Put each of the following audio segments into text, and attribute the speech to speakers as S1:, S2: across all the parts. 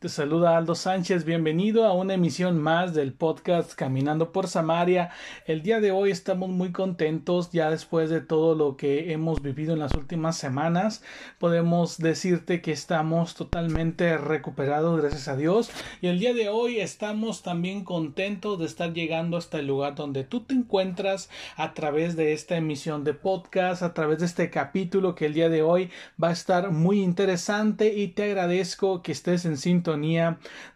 S1: Te saluda Aldo Sánchez, bienvenido a una emisión más del podcast Caminando por Samaria. El día de hoy estamos muy contentos ya después de todo lo que hemos vivido en las últimas semanas. Podemos decirte que estamos totalmente recuperados gracias a Dios y el día de hoy estamos también contentos de estar llegando hasta el lugar donde tú te encuentras a través de esta emisión de podcast, a través de este capítulo que el día de hoy va a estar muy interesante y te agradezco que estés en cinto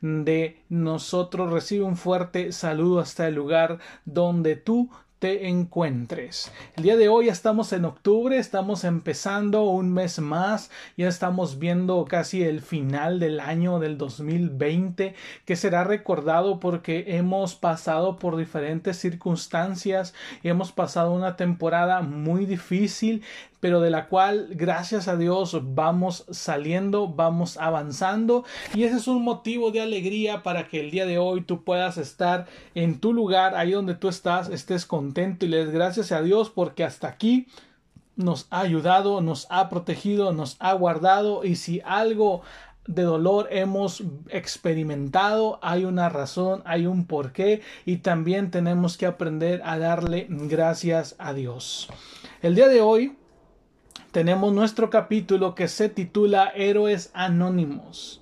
S1: de nosotros. Recibe un fuerte saludo hasta el lugar donde tú te encuentres. El día de hoy estamos en octubre, estamos empezando un mes más, ya estamos viendo casi el final del año del 2020 que será recordado porque hemos pasado por diferentes circunstancias hemos pasado una temporada muy difícil pero de la cual gracias a Dios vamos saliendo, vamos avanzando. Y ese es un motivo de alegría para que el día de hoy tú puedas estar en tu lugar, ahí donde tú estás, estés contento y le des gracias a Dios porque hasta aquí nos ha ayudado, nos ha protegido, nos ha guardado. Y si algo de dolor hemos experimentado, hay una razón, hay un porqué. Y también tenemos que aprender a darle gracias a Dios. El día de hoy tenemos nuestro capítulo que se titula Héroes Anónimos.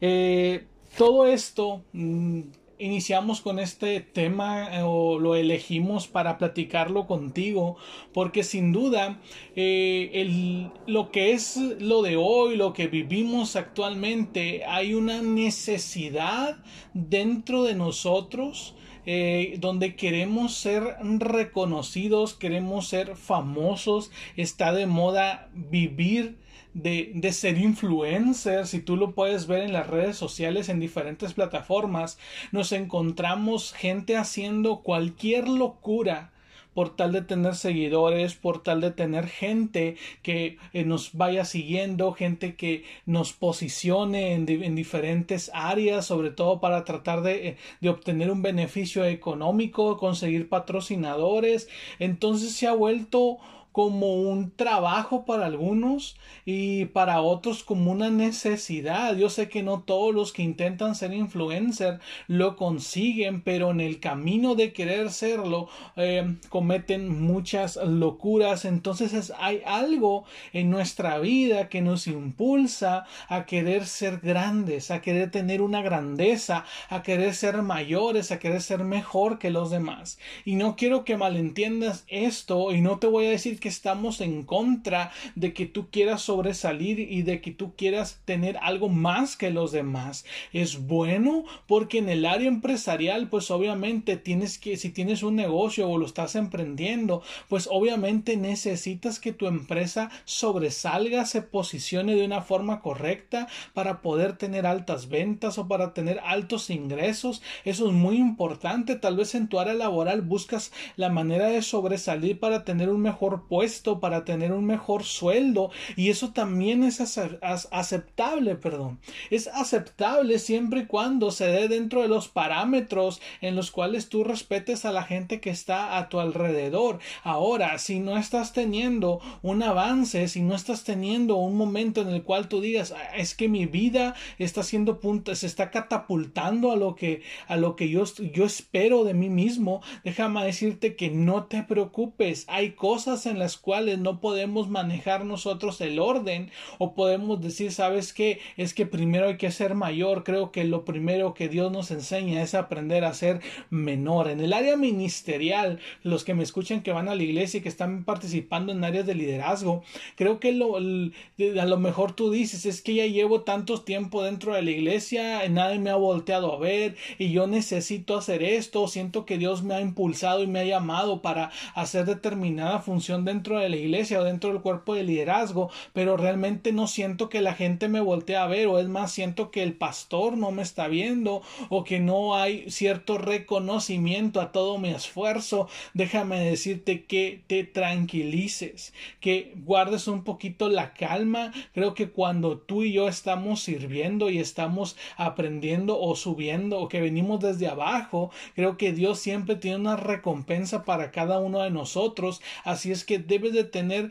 S1: Eh, todo esto mm, iniciamos con este tema eh, o lo elegimos para platicarlo contigo porque sin duda eh, lo que es lo de hoy lo que vivimos actualmente hay una necesidad dentro de nosotros eh, donde queremos ser reconocidos, queremos ser famosos, está de moda vivir de, de, ser influencer, si tú lo puedes ver en las redes sociales, en diferentes plataformas, nos encontramos gente haciendo cualquier locura por tal de tener seguidores, por tal de tener gente que eh, nos vaya siguiendo, gente que nos posicione en, diferentes áreas, sobre todo para tratar de, eh, de obtener un beneficio económico, conseguir patrocinadores. Entonces se ha vuelto como un trabajo para algunos y para otros como una necesidad. Yo sé que no todos los que intentan ser influencer lo consiguen, pero en el camino de querer serlo eh, cometen muchas locuras. Entonces hay algo en nuestra vida que nos impulsa a querer ser grandes, a querer tener una grandeza, a querer ser mayores, a querer ser mejor que los demás. Y no quiero que malentiendas esto y no te voy a decir que estamos en contra de que tú quieras sobresalir y de que tú quieras tener algo más que los demás. Es bueno porque en el área empresarial, pues obviamente tienes que, si tienes un negocio o lo estás emprendiendo, pues obviamente necesitas que tu empresa sobresalga, se posicione de una forma correcta para poder tener altas ventas o para tener altos ingresos. Eso es muy importante. Tal vez en tu área laboral buscas la manera de sobresalir para tener un mejor puesto para tener un mejor sueldo y eso también es aceptable, perdón. Es aceptable siempre y cuando se dé dentro de los parámetros en los cuales tú respetes a la gente que está a tu alrededor. Ahora, si no estás teniendo un avance, si no estás teniendo un momento en el cual tú digas, ah, es que mi vida está haciendo punto, se está catapultando a lo que a lo que yo, yo espero de mí mismo, déjame decirte que no te preocupes, hay cosas en las cuales no podemos manejar nosotros el orden o podemos decir, ¿sabes qué? Es que primero hay que ser mayor. Creo que lo primero que Dios nos enseña es aprender a ser menor. En el área ministerial, los que me escuchan que van a la iglesia y que están participando en áreas de liderazgo, creo que lo, a lo mejor tú dices, es que ya llevo tanto tiempo dentro de la iglesia, nadie me ha volteado a ver y yo necesito hacer esto, siento que Dios me ha impulsado y me ha llamado para hacer determinada función dentro de la iglesia o dentro del cuerpo de liderazgo, pero realmente no siento que la gente me voltee a ver o es más siento que el pastor no me está viendo o que no hay cierto reconocimiento a todo mi esfuerzo. Déjame decirte que te tranquilices, que guardes un poquito la calma. Creo que cuando tú y yo estamos sirviendo y estamos aprendiendo o subiendo o que venimos desde abajo, creo que Dios siempre tiene una recompensa para cada uno de nosotros. Así es que debes de tener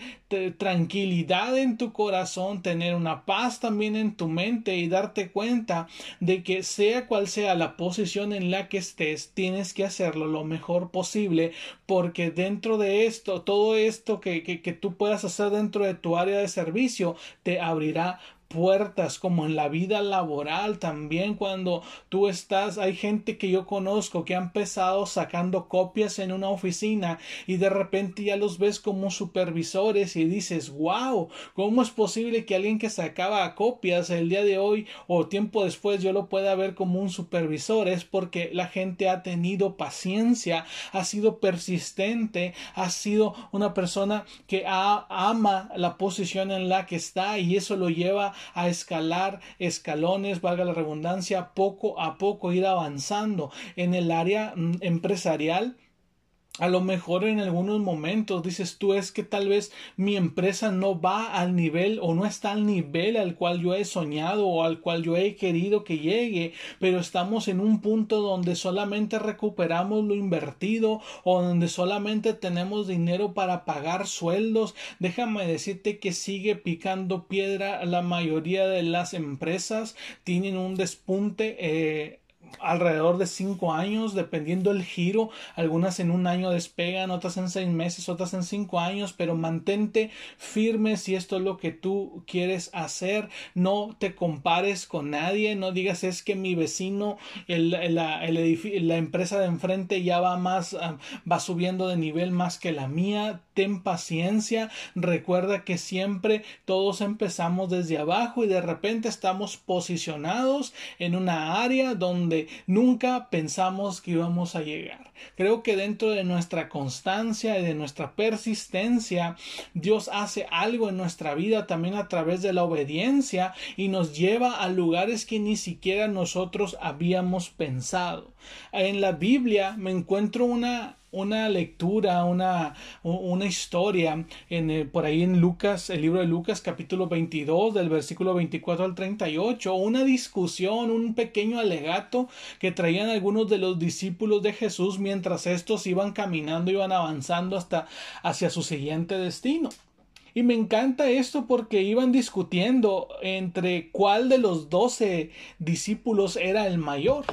S1: tranquilidad en tu corazón, tener una paz también en tu mente y darte cuenta de que sea cual sea la posición en la que estés, tienes que hacerlo lo mejor posible porque dentro de esto, todo esto que, que, que tú puedas hacer dentro de tu área de servicio te abrirá puertas como en la vida laboral también cuando tú estás hay gente que yo conozco que ha empezado sacando copias en una oficina y de repente ya los ves como supervisores y dices wow cómo es posible que alguien que sacaba copias el día de hoy o tiempo después yo lo pueda ver como un supervisor es porque la gente ha tenido paciencia ha sido persistente ha sido una persona que ama la posición en la que está y eso lo lleva a escalar escalones, valga la redundancia, poco a poco ir avanzando en el área mm, empresarial a lo mejor en algunos momentos dices tú es que tal vez mi empresa no va al nivel o no está al nivel al cual yo he soñado o al cual yo he querido que llegue, pero estamos en un punto donde solamente recuperamos lo invertido o donde solamente tenemos dinero para pagar sueldos. Déjame decirte que sigue picando piedra la mayoría de las empresas tienen un despunte eh, alrededor de cinco años, dependiendo el giro. Algunas en un año despegan, otras en seis meses, otras en cinco años, pero mantente firme si esto es lo que tú quieres hacer. No te compares con nadie, no digas es que mi vecino, el, la, el la empresa de enfrente ya va más, ah, va subiendo de nivel más que la mía. Ten paciencia, recuerda que siempre todos empezamos desde abajo y de repente estamos posicionados en una área donde nunca pensamos que íbamos a llegar. Creo que dentro de nuestra constancia y de nuestra persistencia, Dios hace algo en nuestra vida también a través de la obediencia y nos lleva a lugares que ni siquiera nosotros habíamos pensado. En la Biblia me encuentro una una lectura, una, una historia en, eh, por ahí en Lucas, el libro de Lucas capítulo 22 del versículo 24 al 38, una discusión, un pequeño alegato que traían algunos de los discípulos de Jesús mientras estos iban caminando, iban avanzando hasta hacia su siguiente destino. Y me encanta esto porque iban discutiendo entre cuál de los doce discípulos era el mayor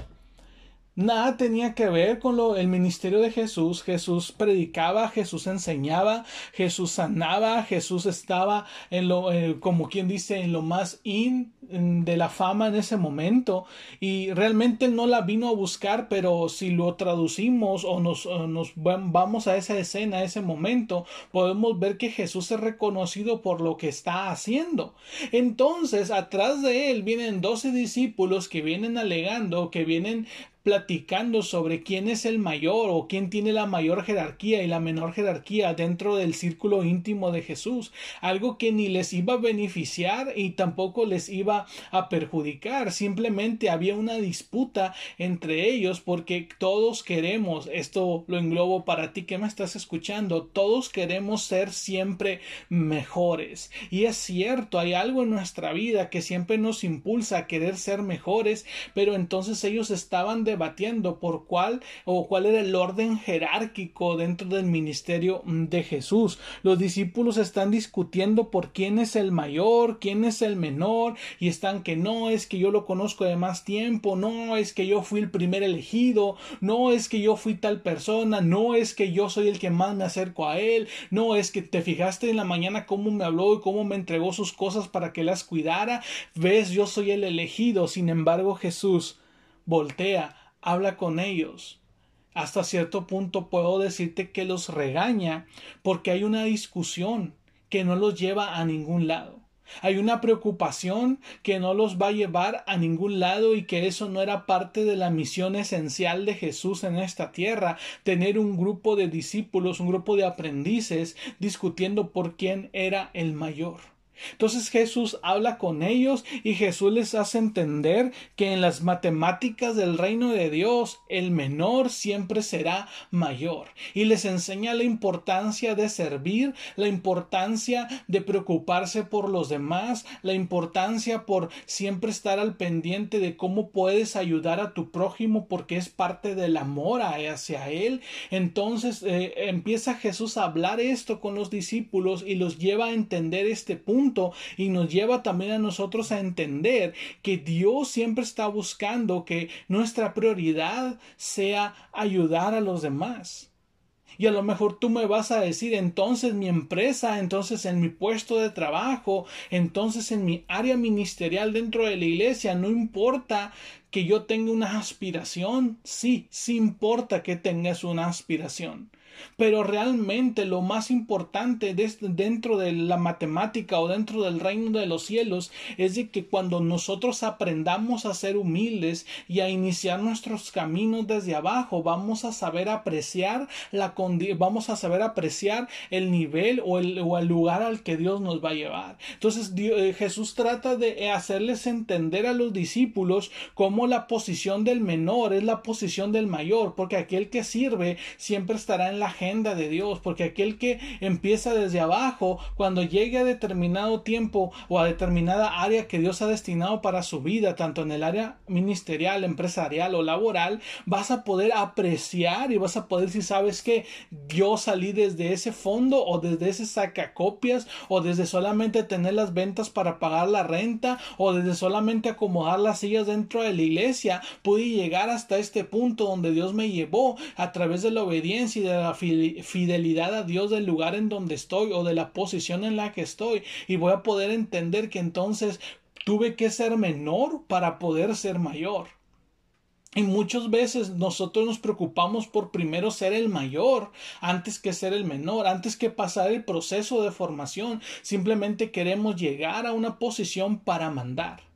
S1: nada tenía que ver con lo, el ministerio de Jesús. Jesús predicaba, Jesús enseñaba, Jesús sanaba, Jesús estaba en lo, eh, como quien dice, en lo más in de la fama en ese momento y realmente no la vino a buscar, pero si lo traducimos o nos, nos vamos a esa escena, a ese momento, podemos ver que Jesús es reconocido por lo que está haciendo. Entonces, atrás de él vienen doce discípulos que vienen alegando, que vienen platicando sobre quién es el mayor o quién tiene la mayor jerarquía y la menor jerarquía dentro del círculo íntimo de Jesús, algo que ni les iba a beneficiar y tampoco les iba a perjudicar, simplemente había una disputa entre ellos porque todos queremos, esto lo englobo para ti que me estás escuchando, todos queremos ser siempre mejores. Y es cierto, hay algo en nuestra vida que siempre nos impulsa a querer ser mejores, pero entonces ellos estaban de debatiendo por cuál o cuál era el orden jerárquico dentro del ministerio de Jesús. Los discípulos están discutiendo por quién es el mayor, quién es el menor, y están que no es que yo lo conozco de más tiempo, no es que yo fui el primer elegido, no es que yo fui tal persona, no es que yo soy el que más me acerco a él, no es que te fijaste en la mañana cómo me habló y cómo me entregó sus cosas para que las cuidara, ves, yo soy el elegido, sin embargo Jesús voltea habla con ellos. Hasta cierto punto puedo decirte que los regaña porque hay una discusión que no los lleva a ningún lado. Hay una preocupación que no los va a llevar a ningún lado y que eso no era parte de la misión esencial de Jesús en esta tierra, tener un grupo de discípulos, un grupo de aprendices discutiendo por quién era el mayor. Entonces Jesús habla con ellos y Jesús les hace entender que en las matemáticas del reino de Dios el menor siempre será mayor y les enseña la importancia de servir, la importancia de preocuparse por los demás, la importancia por siempre estar al pendiente de cómo puedes ayudar a tu prójimo porque es parte del amor hacia él. Entonces eh, empieza Jesús a hablar esto con los discípulos y los lleva a entender este punto y nos lleva también a nosotros a entender que Dios siempre está buscando que nuestra prioridad sea ayudar a los demás. Y a lo mejor tú me vas a decir, entonces mi empresa, entonces en mi puesto de trabajo, entonces en mi área ministerial dentro de la iglesia, no importa que yo tenga una aspiración. Sí, sí importa que tengas una aspiración. Pero realmente lo más importante dentro de la matemática o dentro del reino de los cielos es de que cuando nosotros aprendamos a ser humildes y a iniciar nuestros caminos desde abajo, vamos a saber apreciar la vamos a saber apreciar el nivel o el, o el lugar al que Dios nos va a llevar. Entonces eh, Jesús trata de hacerles entender a los discípulos cómo la posición del menor es la posición del mayor, porque aquel que sirve siempre estará en la agenda de Dios, porque aquel que empieza desde abajo, cuando llegue a determinado tiempo o a determinada área que Dios ha destinado para su vida, tanto en el área ministerial, empresarial o laboral, vas a poder apreciar y vas a poder si sabes que yo salí desde ese fondo o desde ese sacacopias o desde solamente tener las ventas para pagar la renta o desde solamente acomodar las sillas dentro de la iglesia, pude llegar hasta este punto donde Dios me llevó a través de la obediencia y de la fidelidad a Dios del lugar en donde estoy o de la posición en la que estoy y voy a poder entender que entonces tuve que ser menor para poder ser mayor. Y muchas veces nosotros nos preocupamos por primero ser el mayor antes que ser el menor, antes que pasar el proceso de formación. Simplemente queremos llegar a una posición para mandar.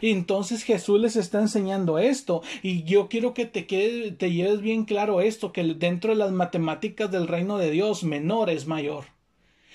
S1: Y entonces Jesús les está enseñando esto. Y yo quiero que te, quede, te lleves bien claro esto, que dentro de las matemáticas del reino de Dios, menor es mayor.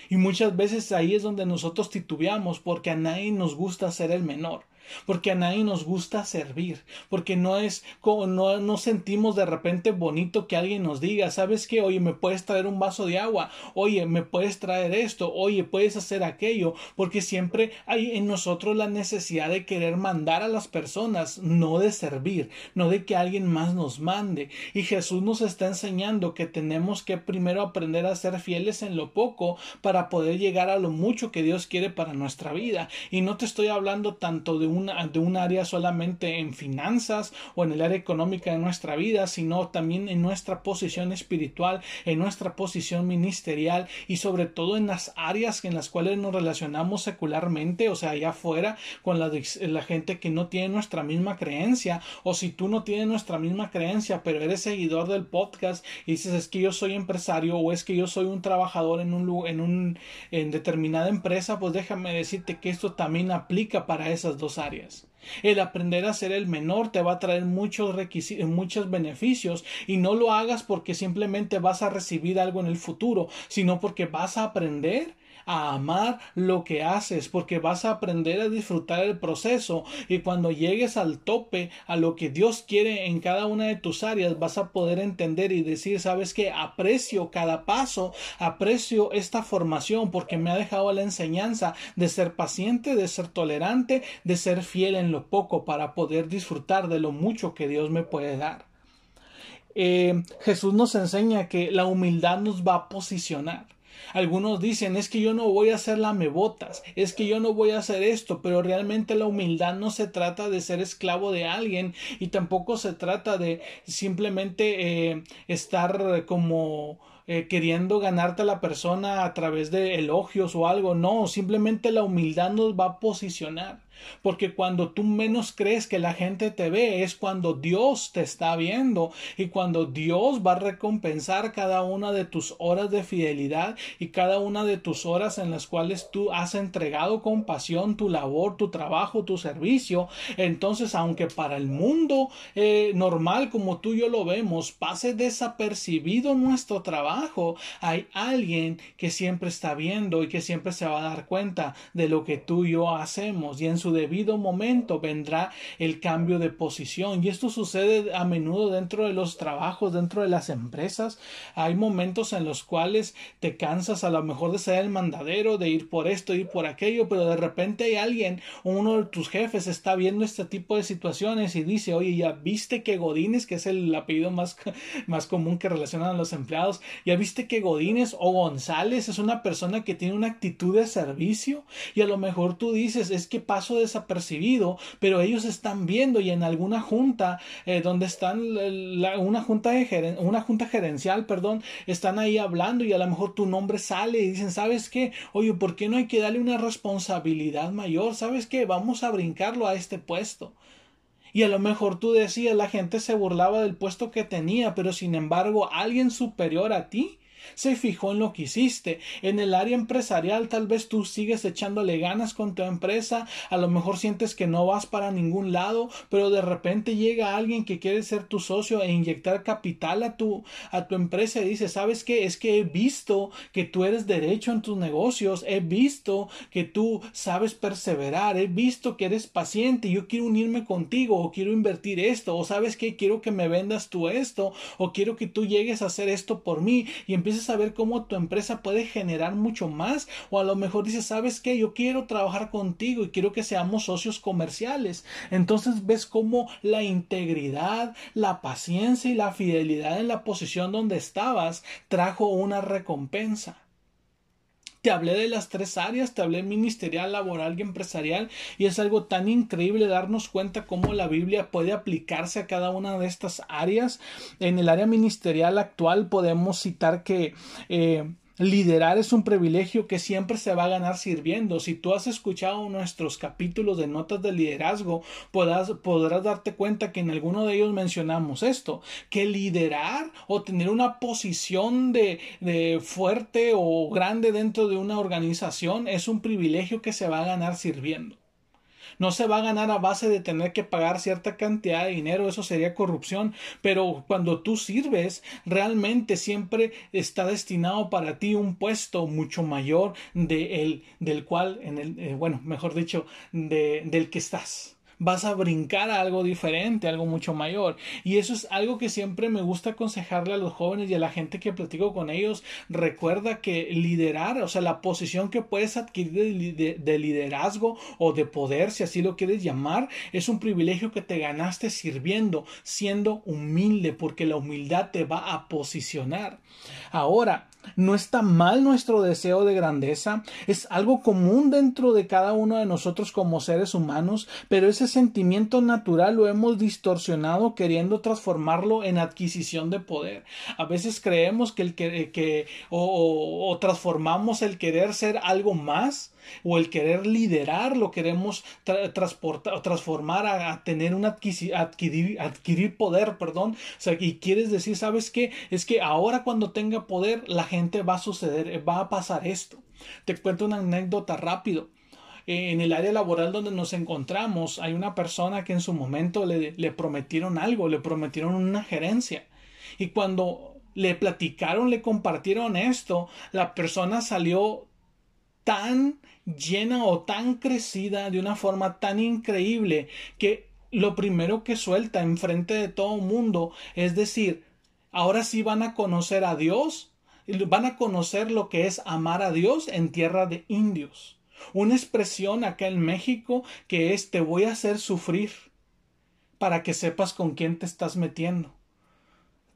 S1: Y muchas veces ahí es donde nosotros titubeamos porque a nadie nos gusta ser el menor porque a nadie nos gusta servir, porque no es como no, no sentimos de repente bonito que alguien nos diga, sabes qué, oye, me puedes traer un vaso de agua, oye, me puedes traer esto, oye, puedes hacer aquello, porque siempre hay en nosotros la necesidad de querer mandar a las personas, no de servir, no de que alguien más nos mande. Y Jesús nos está enseñando que tenemos que primero aprender a ser fieles en lo poco para poder llegar a lo mucho que Dios quiere para nuestra vida. Y no te estoy hablando tanto de de un área solamente en finanzas o en el área económica de nuestra vida, sino también en nuestra posición espiritual, en nuestra posición ministerial y sobre todo en las áreas en las cuales nos relacionamos secularmente, o sea, allá afuera con la, la gente que no tiene nuestra misma creencia, o si tú no tienes nuestra misma creencia, pero eres seguidor del podcast y dices es que yo soy empresario o es que yo soy un trabajador en un en un en determinada empresa, pues déjame decirte que esto también aplica para esas dos áreas el aprender a ser el menor te va a traer muchos muchos beneficios y no lo hagas porque simplemente vas a recibir algo en el futuro, sino porque vas a aprender a amar lo que haces, porque vas a aprender a disfrutar el proceso y cuando llegues al tope, a lo que Dios quiere en cada una de tus áreas, vas a poder entender y decir, sabes que aprecio cada paso, aprecio esta formación porque me ha dejado la enseñanza de ser paciente, de ser tolerante, de ser fiel en lo poco para poder disfrutar de lo mucho que Dios me puede dar. Eh, Jesús nos enseña que la humildad nos va a posicionar. Algunos dicen es que yo no voy a hacer lamebotas, es que yo no voy a hacer esto, pero realmente la humildad no se trata de ser esclavo de alguien y tampoco se trata de simplemente eh, estar como eh, queriendo ganarte a la persona a través de elogios o algo. No, simplemente la humildad nos va a posicionar. Porque cuando tú menos crees que la gente te ve es cuando Dios te está viendo y cuando Dios va a recompensar cada una de tus horas de fidelidad y cada una de tus horas en las cuales tú has entregado con pasión tu labor, tu trabajo, tu servicio. Entonces, aunque para el mundo eh, normal como tú y yo lo vemos pase desapercibido nuestro trabajo, hay alguien que siempre está viendo y que siempre se va a dar cuenta de lo que tú y yo hacemos y en su debido momento vendrá el cambio de posición. Y esto sucede a menudo dentro de los trabajos, dentro de las empresas. Hay momentos en los cuales te cansas a lo mejor de ser el mandadero, de ir por esto, ir por aquello, pero de repente hay alguien, uno de tus jefes está viendo este tipo de situaciones y dice, oye, ya viste que Godínez, que es el apellido más, más común que relacionan a los empleados, ya viste que Godínez o González es una persona que tiene una actitud de servicio y a lo mejor tú dices, es que paso desapercibido, pero ellos están viendo y en alguna junta eh, donde están una junta de una junta gerencial, perdón, están ahí hablando y a lo mejor tu nombre sale y dicen, ¿sabes qué? Oye, ¿por qué no hay que darle una responsabilidad mayor? ¿Sabes qué? Vamos a brincarlo a este puesto. Y a lo mejor tú decías, la gente se burlaba del puesto que tenía, pero sin embargo, alguien superior a ti se fijó en lo que hiciste. En el área empresarial tal vez tú sigues echándole ganas con tu empresa, a lo mejor sientes que no vas para ningún lado, pero de repente llega alguien que quiere ser tu socio e inyectar capital a tu a tu empresa y dice, "¿Sabes qué? Es que he visto que tú eres derecho en tus negocios, he visto que tú sabes perseverar, he visto que eres paciente, yo quiero unirme contigo o quiero invertir esto o sabes qué? Quiero que me vendas tú esto o quiero que tú llegues a hacer esto por mí y saber cómo tu empresa puede generar mucho más o a lo mejor dices, ¿sabes qué? Yo quiero trabajar contigo y quiero que seamos socios comerciales. Entonces ves cómo la integridad, la paciencia y la fidelidad en la posición donde estabas trajo una recompensa. Te hablé de las tres áreas, te hablé ministerial, laboral y empresarial, y es algo tan increíble darnos cuenta cómo la Biblia puede aplicarse a cada una de estas áreas. En el área ministerial actual podemos citar que eh, Liderar es un privilegio que siempre se va a ganar sirviendo. Si tú has escuchado nuestros capítulos de notas de liderazgo, podrás, podrás darte cuenta que en alguno de ellos mencionamos esto, que liderar o tener una posición de, de fuerte o grande dentro de una organización es un privilegio que se va a ganar sirviendo. No se va a ganar a base de tener que pagar cierta cantidad de dinero, eso sería corrupción, pero cuando tú sirves, realmente siempre está destinado para ti un puesto mucho mayor de el, del cual, en el, eh, bueno, mejor dicho, de, del que estás vas a brincar a algo diferente, algo mucho mayor. Y eso es algo que siempre me gusta aconsejarle a los jóvenes y a la gente que platico con ellos. Recuerda que liderar, o sea, la posición que puedes adquirir de, liderazgo o de poder, si así lo quieres llamar, es un privilegio que te ganaste sirviendo, siendo humilde, porque la humildad te va a posicionar. Ahora, no está mal nuestro deseo de grandeza, es algo común dentro de cada uno de nosotros como seres humanos, pero ese sentimiento natural lo hemos distorsionado queriendo transformarlo en adquisición de poder. A veces creemos que el que, que o, o transformamos el querer ser algo más o el querer liderar lo queremos transportar, transformar a, tener un adquirir, adquirir, poder, perdón. O sea, y quieres decir, ¿sabes qué? Es que ahora cuando tenga poder, la gente va a suceder, va a pasar esto. Te cuento una anécdota rápido en el área laboral donde nos encontramos hay una persona que en su momento le, le, prometieron algo, le prometieron una gerencia. Y cuando le platicaron, le compartieron esto, la persona salió tan llena o tan crecida de una forma tan increíble que lo primero que suelta enfrente de todo mundo es decir, ahora sí van a conocer a Dios, van a conocer lo que es amar a Dios en tierra de indios. Una expresión acá en México que es te voy a hacer sufrir para que sepas con quién te estás metiendo.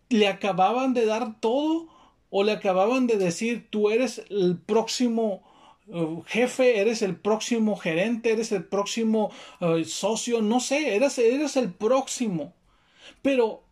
S1: Le acababan de dar todo o le acababan de decir tú eres el próximo Uh, jefe, eres el próximo gerente, eres el próximo uh, socio, no sé, eres, eres el próximo. Pero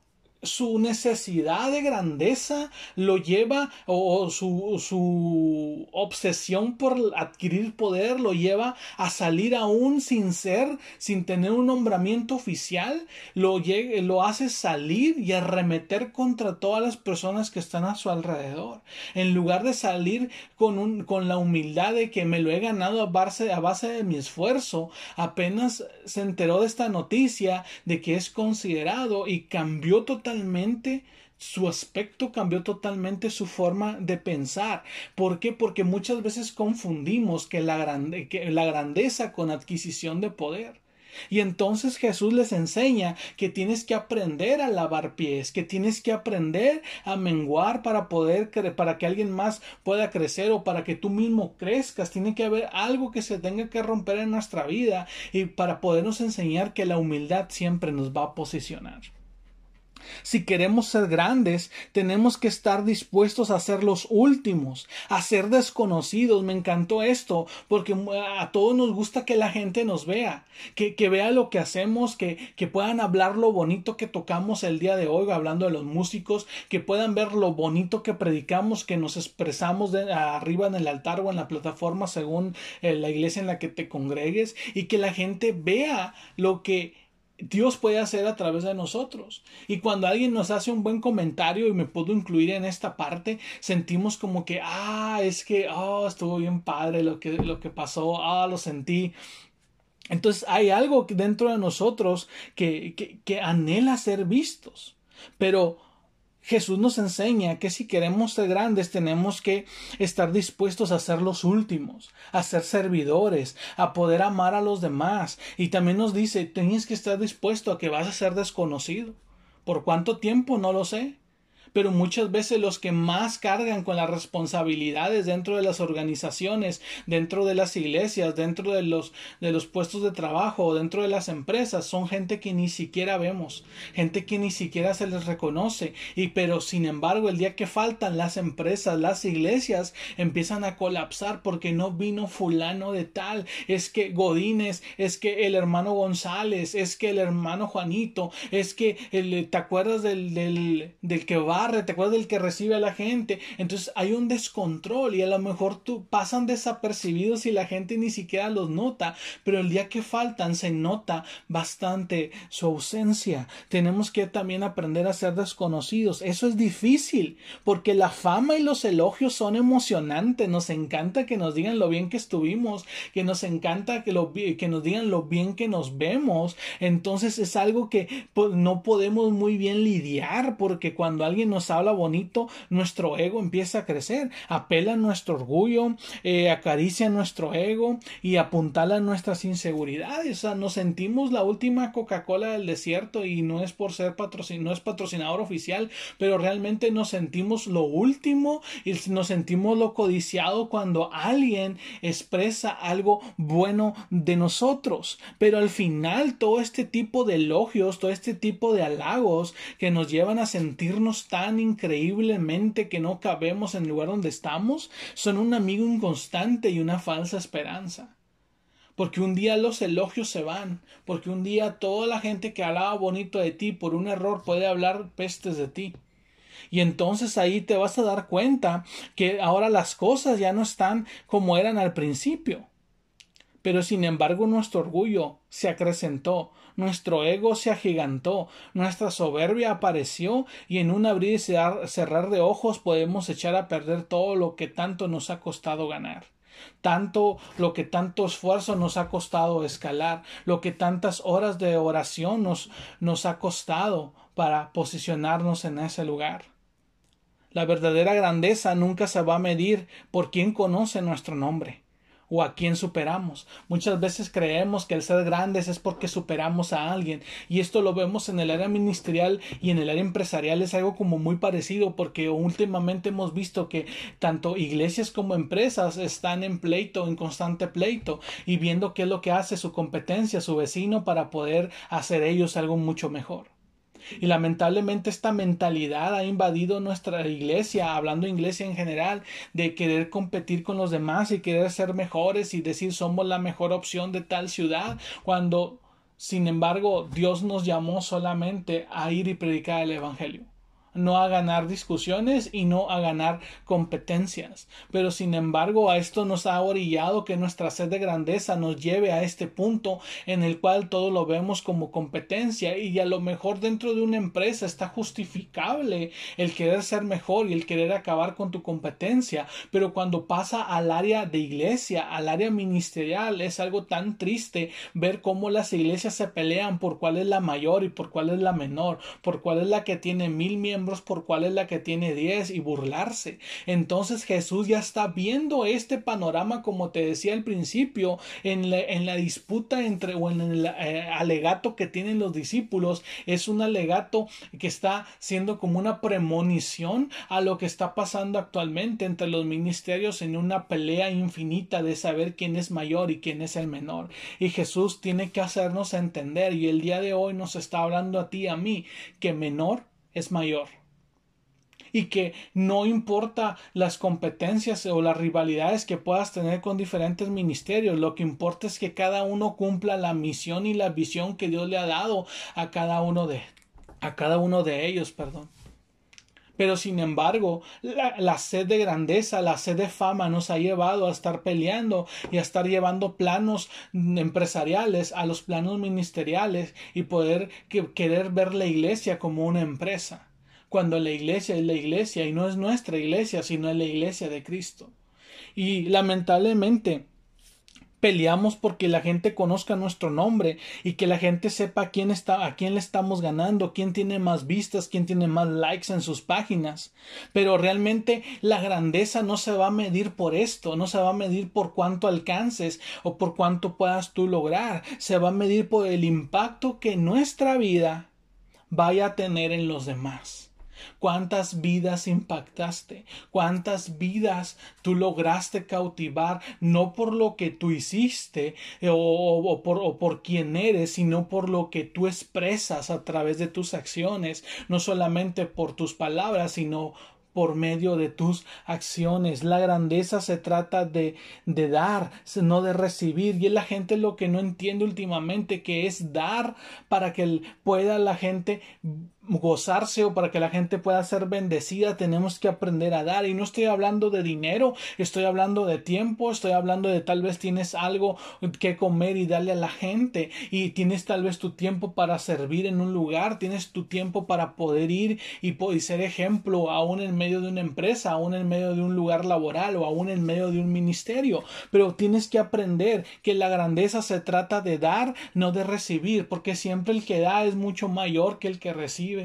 S1: su necesidad de grandeza lo lleva o su, su, obsesión por adquirir poder lo lleva a salir aún sin ser, sin tener un nombramiento oficial, lo, lo hace salir y arremeter contra todas las personas que están a su alrededor. En lugar de salir con, un, con la humildad de que me lo he ganado a base, a base de mi esfuerzo, apenas se enteró de esta noticia de que es considerado y cambió totalmente su aspecto cambió totalmente su forma de pensar. ¿Por qué? Porque muchas veces confundimos que la, que la grandeza con adquisición de poder. Y entonces Jesús les enseña que tienes que aprender a lavar pies, que tienes que aprender a menguar para poder para que alguien más pueda crecer o para que tú mismo crezcas. Tiene que haber algo que se tenga que romper en nuestra vida y para podernos enseñar que la humildad siempre nos va a posicionar. Si queremos ser grandes, tenemos que estar dispuestos a ser los últimos, a ser desconocidos. Me encantó esto, porque a todos nos gusta que la gente nos vea, que, que vea lo que hacemos, que, que puedan hablar lo bonito que tocamos el día de hoy, hablando de los músicos, que puedan ver lo bonito que predicamos, que nos expresamos de arriba en el altar o en la plataforma según eh, la iglesia en la que te congregues, y que la gente vea lo que Dios puede hacer a través de nosotros. Y cuando alguien nos hace un buen comentario y me puedo incluir en esta parte, sentimos como que, ah, es que, oh, estuvo bien padre lo que, lo que pasó, ah, lo sentí. Entonces hay algo dentro de nosotros que, que, que anhela ser vistos. Pero Jesús nos enseña que si queremos ser grandes tenemos que estar dispuestos a ser los últimos, a ser servidores, a poder amar a los demás. Y también nos dice, tienes que estar dispuesto a que vas a ser desconocido. ¿Por cuánto tiempo? No lo sé pero muchas veces los que más cargan con las responsabilidades dentro de las organizaciones, dentro de las iglesias, dentro de los, de los puestos de trabajo, dentro de las empresas, son gente que ni siquiera vemos, gente que ni siquiera se les reconoce, y pero sin embargo el día que faltan las empresas, las iglesias empiezan a colapsar porque no vino fulano de tal, es que Godínez, es que el hermano González, es que el hermano Juanito, es que el, te acuerdas del, del, del que va te acuerdas del que recibe a la gente. Entonces hay un descontrol y a lo mejor tú pasan desapercibidos y la gente ni siquiera los nota, pero el día que faltan se nota bastante su ausencia. Tenemos que también aprender a ser desconocidos. Eso es difícil porque la fama y los elogios son emocionantes. Nos encanta que nos digan lo bien que estuvimos, que nos encanta que, que nos digan lo bien que nos vemos. Entonces es algo que pues, no podemos muy bien lidiar porque cuando alguien nos nos habla bonito, nuestro ego empieza a crecer, apela a nuestro orgullo, eh, acaricia nuestro ego y apuntala nuestras inseguridades. O sea, nos sentimos la última Coca-Cola del desierto y no es por ser patrocin no es patrocinador oficial, pero realmente nos sentimos lo último y nos sentimos lo codiciado cuando alguien expresa algo bueno de nosotros. Pero al final todo este tipo de elogios, todo este tipo de halagos que nos llevan a sentirnos tan increíblemente que no cabemos en el lugar donde estamos son un amigo inconstante y una falsa esperanza. Porque un día los elogios se van, porque un día toda la gente que hablaba bonito de ti por un error puede hablar pestes de ti. Y entonces ahí te vas a dar cuenta que ahora las cosas ya no están como eran al principio. Pero sin embargo nuestro orgullo se acrecentó, nuestro ego se agigantó, nuestra soberbia apareció y en un abrir y cerrar de ojos podemos echar a perder todo lo que tanto nos ha costado ganar tanto lo que tanto esfuerzo nos ha costado escalar, lo que tantas horas de oración nos, nos ha costado para posicionarnos en ese lugar. La verdadera grandeza nunca se va a medir por quien conoce nuestro nombre o a quién superamos. Muchas veces creemos que el ser grandes es porque superamos a alguien y esto lo vemos en el área ministerial y en el área empresarial es algo como muy parecido porque últimamente hemos visto que tanto iglesias como empresas están en pleito, en constante pleito y viendo qué es lo que hace su competencia, su vecino para poder hacer ellos algo mucho mejor. Y lamentablemente esta mentalidad ha invadido nuestra iglesia, hablando iglesia en general, de querer competir con los demás y querer ser mejores y decir somos la mejor opción de tal ciudad, cuando Sin embargo, Dios nos llamó solamente a ir y predicar el Evangelio no a ganar discusiones y no a ganar competencias. Pero sin embargo, a esto nos ha orillado que nuestra sed de grandeza nos lleve a este punto en el cual todo lo vemos como competencia y a lo mejor dentro de una empresa está justificable el querer ser mejor y el querer acabar con tu competencia, pero cuando pasa al área de iglesia, al área ministerial, es algo tan triste ver cómo las iglesias se pelean por cuál es la mayor y por cuál es la menor, por cuál es la que tiene mil miembros por cuál es la que tiene diez y burlarse. Entonces Jesús ya está viendo este panorama, como te decía al principio, en la, en la disputa entre o en el eh, alegato que tienen los discípulos. Es un alegato que está siendo como una premonición a lo que está pasando actualmente entre los ministerios en una pelea infinita de saber quién es mayor y quién es el menor. Y Jesús tiene que hacernos entender y el día de hoy nos está hablando a ti y a mí que menor es mayor y que no importa las competencias o las rivalidades que puedas tener con diferentes ministerios, lo que importa es que cada uno cumpla la misión y la visión que Dios le ha dado a cada uno de a cada uno de ellos, perdón. Pero sin embargo, la, sed de grandeza, la sed de fama nos ha llevado a estar peleando y a estar llevando planos empresariales a los planos ministeriales y poder que, querer ver la iglesia como una empresa cuando la iglesia es la iglesia y no es nuestra iglesia, sino es la iglesia de Cristo. Y lamentablemente peleamos porque la gente conozca nuestro nombre y que la gente sepa quién está, a quién le estamos ganando, quién tiene más vistas, quién tiene más likes en sus páginas. Pero realmente la grandeza no se va a medir por esto, no se va a medir por cuánto alcances o por cuánto puedas tú lograr, se va a medir por el impacto que nuestra vida vaya a tener en los demás cuántas vidas impactaste, cuántas vidas tú lograste cautivar, no por lo que tú hiciste eh, o, por, o por quién eres, sino por lo que tú expresas a través de tus acciones, no solamente por tus palabras, sino por medio de tus acciones. La grandeza se trata de, de dar, no de recibir. Y es la gente lo que no entiende últimamente, que es dar para que pueda la gente gozarse o para que la gente pueda ser bendecida tenemos que aprender a dar. Y no estoy hablando de dinero estoy hablando de tiempo estoy hablando de tal vez tienes algo que comer y darle a la gente. Y tienes tal vez tu tiempo para servir en un lugar tienes tu tiempo para poder ir y, y ser ejemplo aún en medio de una empresa aún en medio de un lugar laboral o aún en medio de un ministerio. Pero tienes que aprender que la grandeza se trata de dar no de recibir porque siempre el que da es mucho mayor que el que recibe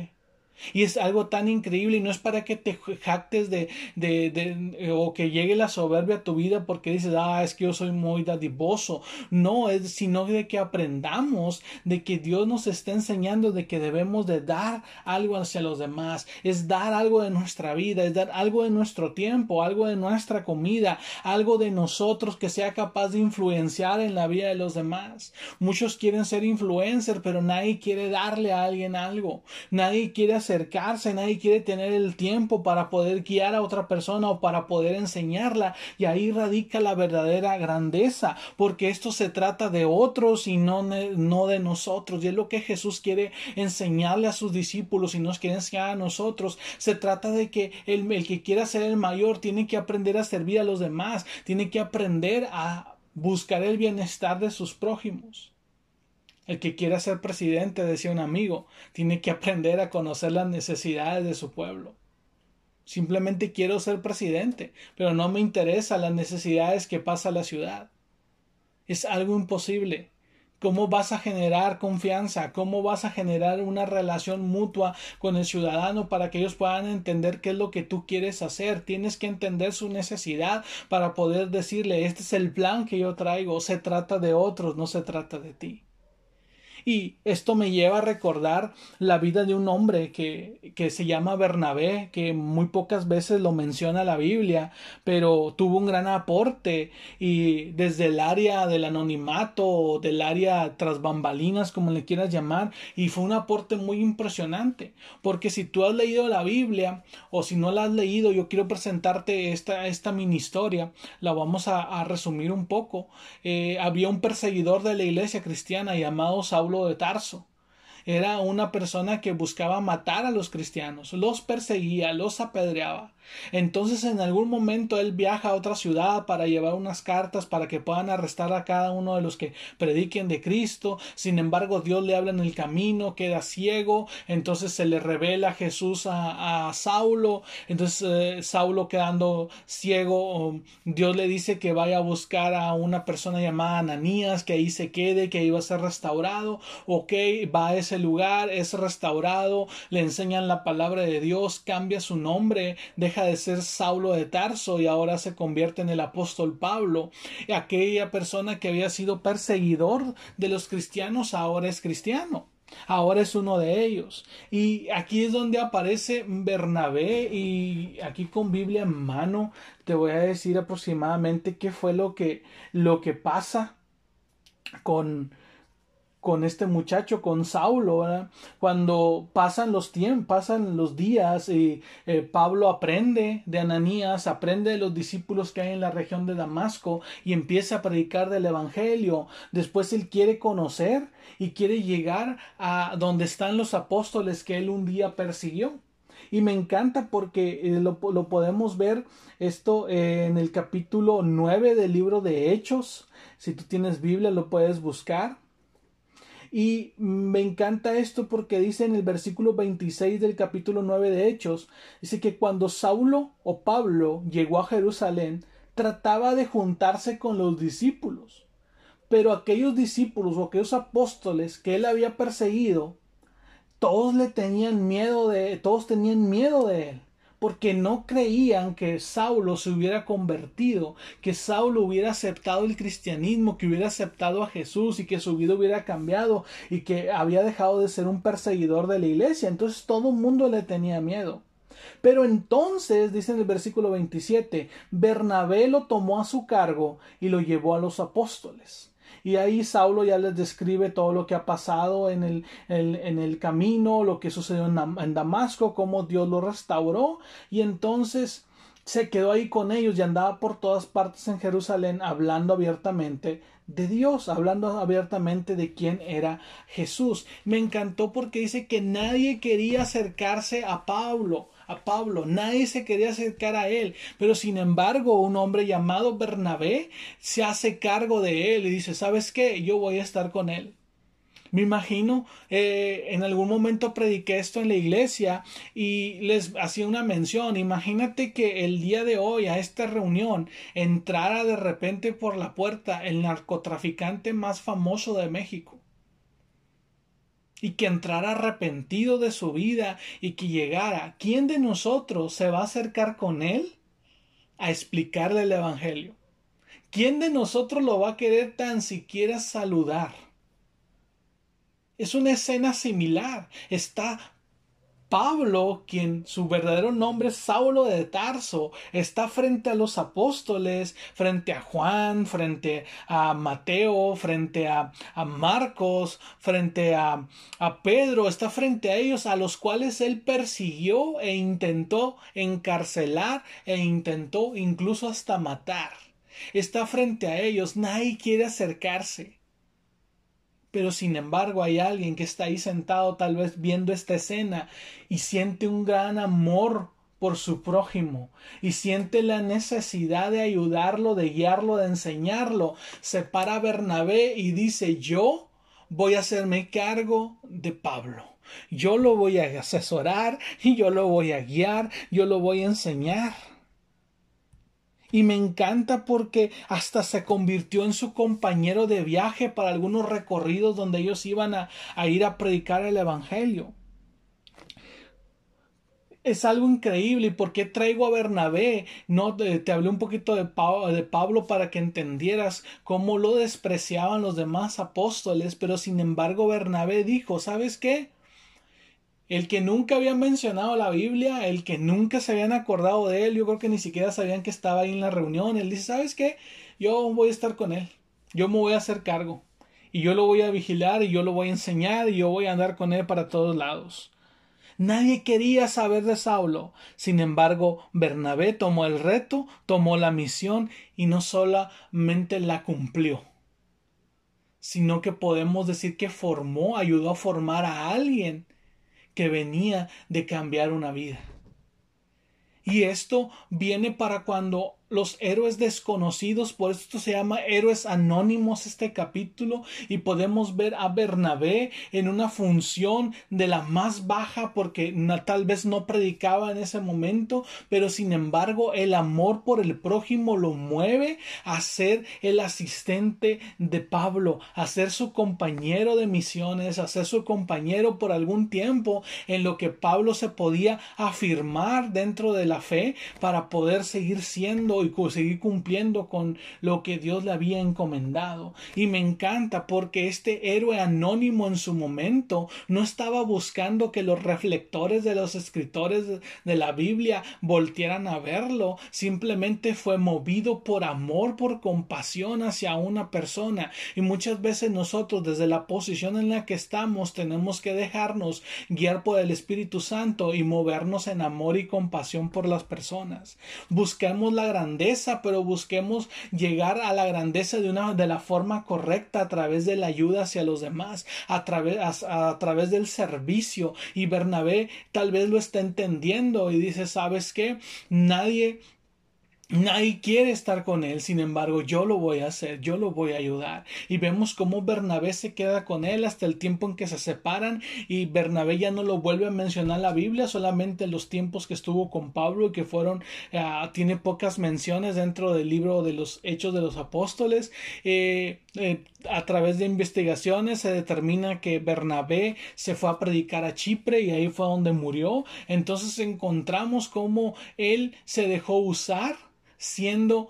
S1: y es algo tan increíble y no es para que te jactes de, de, de, o que llegue la soberbia a tu vida porque dices, ah, es que yo soy muy dadivoso. No, es sino de que aprendamos de que Dios nos está enseñando de que debemos de dar algo hacia los demás. Es dar algo de nuestra vida, es dar algo de nuestro tiempo, algo de nuestra comida, algo de nosotros que sea capaz de influenciar en la vida de los demás. Muchos quieren ser influencer, pero nadie quiere darle a alguien algo. Nadie quiere acercarse, nadie quiere tener el tiempo para poder guiar a otra persona o para poder enseñarla. Y ahí radica la verdadera grandeza, porque esto se trata de otros y no, de nosotros. Y es lo que Jesús quiere enseñarle a sus discípulos y nos quiere enseñar a nosotros. Se trata de que el, el que quiera ser el mayor tiene que aprender a servir a los demás, tiene que aprender a buscar el bienestar de sus prójimos. El que quiera ser presidente, decía un amigo, tiene que aprender a conocer las necesidades de su pueblo. Simplemente quiero ser presidente, pero no me interesa las necesidades que pasa la ciudad. Es algo imposible. ¿Cómo vas a generar confianza? ¿Cómo vas a generar una relación mutua con el ciudadano para que ellos puedan entender qué es lo que tú quieres hacer? Tienes que entender su necesidad para poder decirle, este es el plan que yo traigo. Se trata de otros, no se trata de ti. Y esto me lleva a recordar la vida de un hombre que, que se llama Bernabé, que muy pocas veces lo menciona la Biblia, pero tuvo un gran aporte y desde el área del anonimato o del área tras bambalinas, como le quieras llamar, y fue un aporte muy impresionante, porque si tú has leído la Biblia o si no la has leído, yo quiero presentarte esta, esta mini historia, la vamos a, resumir un poco. Eh, había un perseguidor de la iglesia cristiana llamado Saúl De Tarso era una persona que buscaba matar a los cristianos, los perseguía, los apedreaba. Entonces en algún momento él viaja a otra ciudad para llevar unas cartas para que puedan arrestar a cada uno de los que prediquen de Cristo. Sin embargo, Dios le habla en el camino, queda ciego, entonces se le revela Jesús a, a Saulo, entonces eh, Saulo quedando ciego, Dios le dice que vaya a buscar a una persona llamada Ananías, que ahí se quede, que iba a ser restaurado, ok, va a ese lugar, es restaurado, le enseñan la palabra de Dios, cambia su nombre, de ser Saulo de Tarso y ahora se convierte en el apóstol Pablo. Aquella persona que había sido perseguidor de los cristianos ahora es cristiano. Ahora es uno de ellos. Y aquí es donde aparece Bernabé y aquí con Biblia en mano te voy a decir aproximadamente qué fue lo que lo que pasa con con este muchacho, con Saulo, cuando pasan los tiempos, pasan los días y eh, Pablo aprende de Ananías, aprende de los discípulos que hay en la región de Damasco y empieza a predicar del Evangelio. Después él quiere conocer y quiere llegar a donde están los apóstoles que él un día persiguió. Y me encanta porque eh, lo, podemos ver esto eh, en el capítulo 9 del libro de Hechos. Si tú tienes Biblia lo puedes buscar. Y me encanta esto porque dice en el versículo 26 del capítulo 9 de Hechos, dice que cuando Saulo o Pablo llegó a Jerusalén, trataba de juntarse con los discípulos. Pero aquellos discípulos o aquellos apóstoles que él había perseguido, todos le tenían miedo de, todos tenían miedo de él porque no creían que Saulo se hubiera convertido, que Saulo hubiera aceptado el cristianismo, que hubiera aceptado a Jesús y que su vida hubiera cambiado y que había dejado de ser un perseguidor de la iglesia. Entonces todo el mundo le tenía miedo. Pero entonces, dice en el versículo 27, Bernabé lo tomó a su cargo y lo llevó a los apóstoles. Y ahí Saulo ya les describe todo lo que ha pasado en el, en el camino, lo que sucedió en, Damasco, cómo Dios lo restauró. Y entonces se quedó ahí con ellos y andaba por todas partes en Jerusalén hablando abiertamente de Dios, hablando abiertamente de quién era Jesús. Me encantó porque dice que nadie quería acercarse a Pablo a Pablo, nadie se quería acercar a él, pero sin embargo un hombre llamado Bernabé se hace cargo de él y dice, ¿sabes qué? Yo voy a estar con él. Me imagino, eh, en algún momento prediqué esto en la iglesia y les hacía una mención. Imagínate que el día de hoy a esta reunión entrara de repente por la puerta el narcotraficante más famoso de México y que entrara arrepentido de su vida y que llegara, ¿quién de nosotros se va a acercar con él a explicarle el Evangelio? ¿Quién de nosotros lo va a querer tan siquiera saludar? Es una escena similar. Está Pablo, quien su verdadero nombre es Saulo de Tarso, está frente a los apóstoles, frente a Juan, frente a Mateo, frente a, Marcos, frente a Pedro, está frente a ellos a los cuales él persiguió e intentó encarcelar e intentó incluso hasta matar. Está frente a ellos, nadie quiere acercarse. Pero sin embargo hay alguien que está ahí sentado tal vez viendo esta escena y siente un gran amor por su prójimo y siente la necesidad de ayudarlo, de guiarlo, de enseñarlo. Se para Bernabé y dice yo voy a hacerme cargo de Pablo. Yo lo voy a asesorar y yo lo voy a guiar, yo lo voy a enseñar y me encanta porque hasta se convirtió en su compañero de viaje para algunos recorridos donde ellos iban a, ir a predicar el Evangelio. Es algo increíble. ¿Y por qué traigo a Bernabé? No, te, hablé un poquito de, de Pablo para que entendieras cómo lo despreciaban los demás apóstoles, pero sin embargo Bernabé dijo, ¿sabes qué? El que nunca habían mencionado la Biblia, el que nunca se habían acordado de él, yo creo que ni siquiera sabían que estaba ahí en la reunión. Él dice, ¿sabes qué? Yo voy a estar con él, yo me voy a hacer cargo, y yo lo voy a vigilar, y yo lo voy a enseñar, y yo voy a andar con él para todos lados. Nadie quería saber de Saulo. Sin embargo, Bernabé tomó el reto, tomó la misión y no solamente la cumplió, sino que podemos decir que formó, ayudó a formar a alguien que venía de cambiar una vida. Y esto viene para cuando los héroes desconocidos, por esto se llama héroes anónimos este capítulo y podemos ver a Bernabé en una función de la más baja porque tal vez no predicaba en ese momento, pero sin embargo el amor por el prójimo lo mueve a ser el asistente de Pablo, a ser su compañero de misiones, a ser su compañero por algún tiempo en lo que Pablo se podía afirmar dentro de la fe para poder seguir siendo y seguir cumpliendo con lo que Dios le había encomendado. Y me encanta porque este héroe anónimo en su momento no estaba buscando que los reflectores de los escritores de la Biblia voltieran a verlo, simplemente fue movido por amor, por compasión hacia una persona. Y muchas veces nosotros desde la posición en la que estamos tenemos que dejarnos guiar por el Espíritu Santo y movernos en amor y compasión por las personas. Busquemos la grandeza pero busquemos llegar a la grandeza de una de la forma correcta a través de la ayuda hacia los demás, a través a, través del servicio. Y Bernabé tal vez lo está entendiendo y dice, ¿sabes qué? Nadie Nadie quiere estar con él, sin embargo, yo lo voy a hacer, yo lo voy a ayudar. Y vemos cómo Bernabé se queda con él hasta el tiempo en que se separan y Bernabé ya no lo vuelve a mencionar la Biblia, solamente los tiempos que estuvo con Pablo y que fueron, eh, tiene pocas menciones dentro del libro de los Hechos de los Apóstoles. Eh, eh, a través de investigaciones se determina que Bernabé se fue a predicar a Chipre y ahí fue donde murió. Entonces encontramos cómo él se dejó usar siendo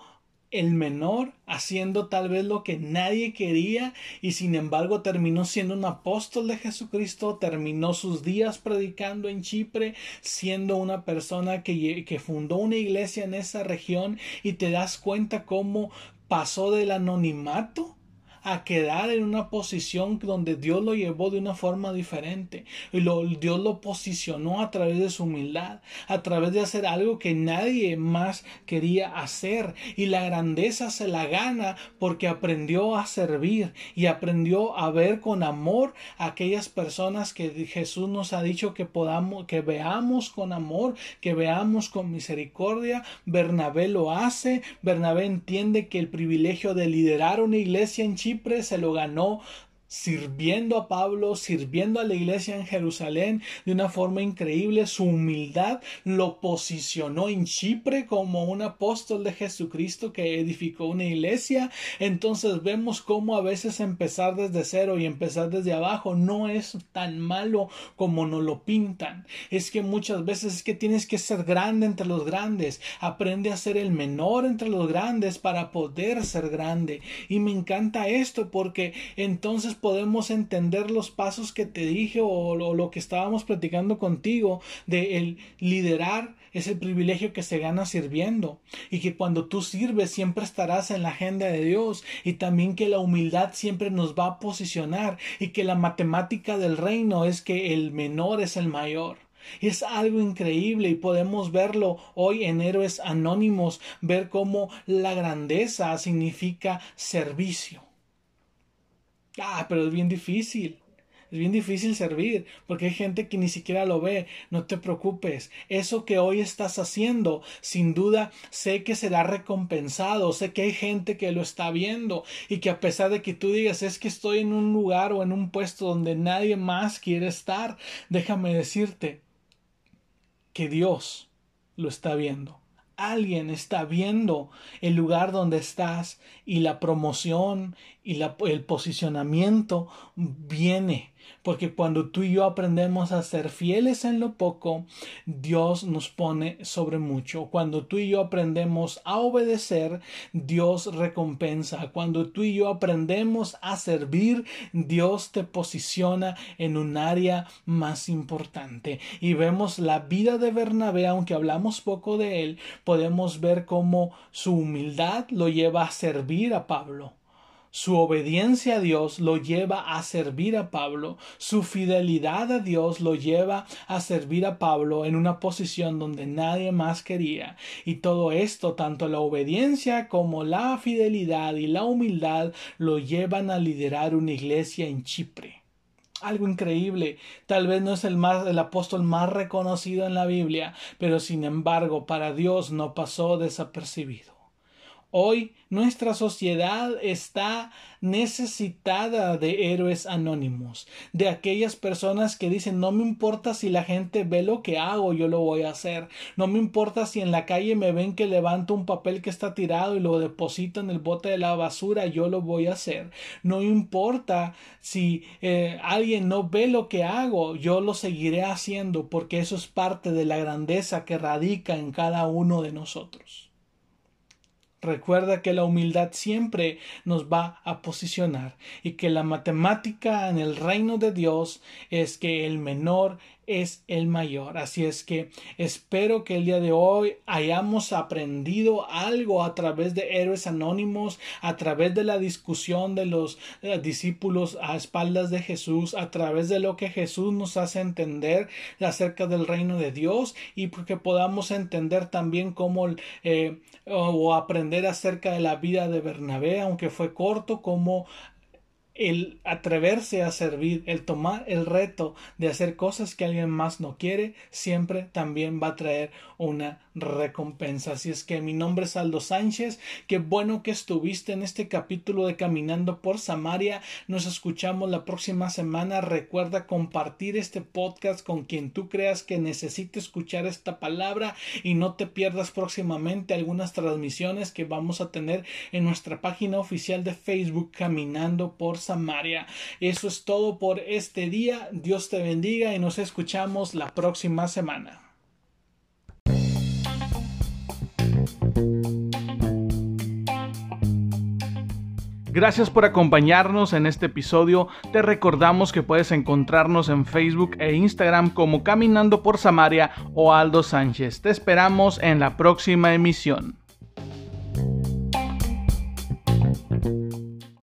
S1: el menor, haciendo tal vez lo que nadie quería y sin embargo terminó siendo un apóstol de Jesucristo, terminó sus días predicando en Chipre, siendo una persona que, que fundó una iglesia en esa región y te das cuenta cómo pasó del anonimato a quedar en una posición donde Dios lo llevó de una forma diferente. Y lo, Dios lo posicionó a través de su humildad, a través de hacer algo que nadie más quería hacer. Y la grandeza se la gana porque aprendió a servir y aprendió a ver con amor a aquellas personas que Jesús nos ha dicho que podamos, que veamos con amor, que veamos con misericordia. Bernabé lo hace. Bernabé entiende que el privilegio de liderar una iglesia en Chile se lo ganó sirviendo a Pablo, sirviendo a la iglesia en Jerusalén de una forma increíble. Su humildad lo posicionó en Chipre como un apóstol de Jesucristo que edificó una iglesia. Entonces vemos cómo a veces empezar desde cero y empezar desde abajo no es tan malo como nos lo pintan. Es que muchas veces es que tienes que ser grande entre los grandes. Aprende a ser el menor entre los grandes para poder ser grande. Y me encanta esto porque entonces podemos entender los pasos que te dije o, lo que estábamos platicando contigo de el liderar es el privilegio que se gana sirviendo y que cuando tú sirves siempre estarás en la agenda de Dios y también que la humildad siempre nos va a posicionar y que la matemática del reino es que el menor es el mayor. Es algo increíble y podemos verlo hoy en Héroes Anónimos, ver cómo la grandeza significa servicio. Ah, pero es bien difícil. Es bien difícil servir porque hay gente que ni siquiera lo ve. No te preocupes. Eso que hoy estás haciendo, sin duda, sé que será recompensado. Sé que hay gente que lo está viendo y que a pesar de que tú digas es que estoy en un lugar o en un puesto donde nadie más quiere estar, déjame decirte que Dios lo está viendo alguien está viendo el lugar donde estás y la promoción y el posicionamiento viene porque cuando tú y yo aprendemos a ser fieles en lo poco, Dios nos pone sobre mucho. Cuando tú y yo aprendemos a obedecer, Dios recompensa. Cuando tú y yo aprendemos a servir, Dios te posiciona en un área más importante. Y vemos la vida de Bernabé, aunque hablamos poco de él, podemos ver cómo su humildad lo lleva a servir a Pablo Su obediencia a Dios lo lleva a servir a Pablo, su fidelidad a Dios lo lleva a servir a Pablo en una posición donde nadie más quería. Y todo esto, tanto la obediencia como la fidelidad y la humildad, lo llevan a liderar una iglesia en Chipre algo increíble. Tal vez no es el apóstol más reconocido en la Biblia, pero sin embargo, para Dios no pasó desapercibido. Hoy nuestra sociedad está necesitada de héroes anónimos, de aquellas personas que dicen no me importa si la gente ve lo que hago, yo lo voy a hacer, no me importa si en la calle me ven que levanto un papel que está tirado y lo deposito en el bote de la basura, yo lo voy a hacer, no importa si eh, alguien no ve lo que hago, yo lo seguiré haciendo porque eso es parte de la grandeza que radica en cada uno de nosotros. Recuerda que la humildad siempre nos va a posicionar y que la matemática en el reino de Dios es que el menor es el mayor. Así es que espero que el día de hoy hayamos aprendido algo a través de héroes anónimos, a través de la discusión de los eh, discípulos a espaldas de Jesús, a través de lo que Jesús nos hace entender acerca del reino de Dios y porque podamos entender también cómo eh, o aprender acerca de la vida de Bernabé, aunque fue corto, cómo el atreverse a servir, el tomar el reto de hacer cosas que alguien más no quiere, siempre también va a traer una recompensa. Así es que mi nombre es Aldo Sánchez. Qué bueno que estuviste en este capítulo de Caminando por Samaria. Nos escuchamos la próxima semana. Recuerda compartir este podcast con quien tú creas que necesite escuchar esta palabra y no te pierdas próximamente algunas transmisiones que vamos a tener en nuestra página oficial de Facebook Caminando por Samaria. Eso es todo por este día. Dios te bendiga y nos escuchamos la próxima semana. Gracias por acompañarnos en este episodio. Te recordamos que puedes encontrarnos en Facebook e Instagram como Caminando por Samaria o Aldo Sánchez. Te esperamos en la próxima emisión.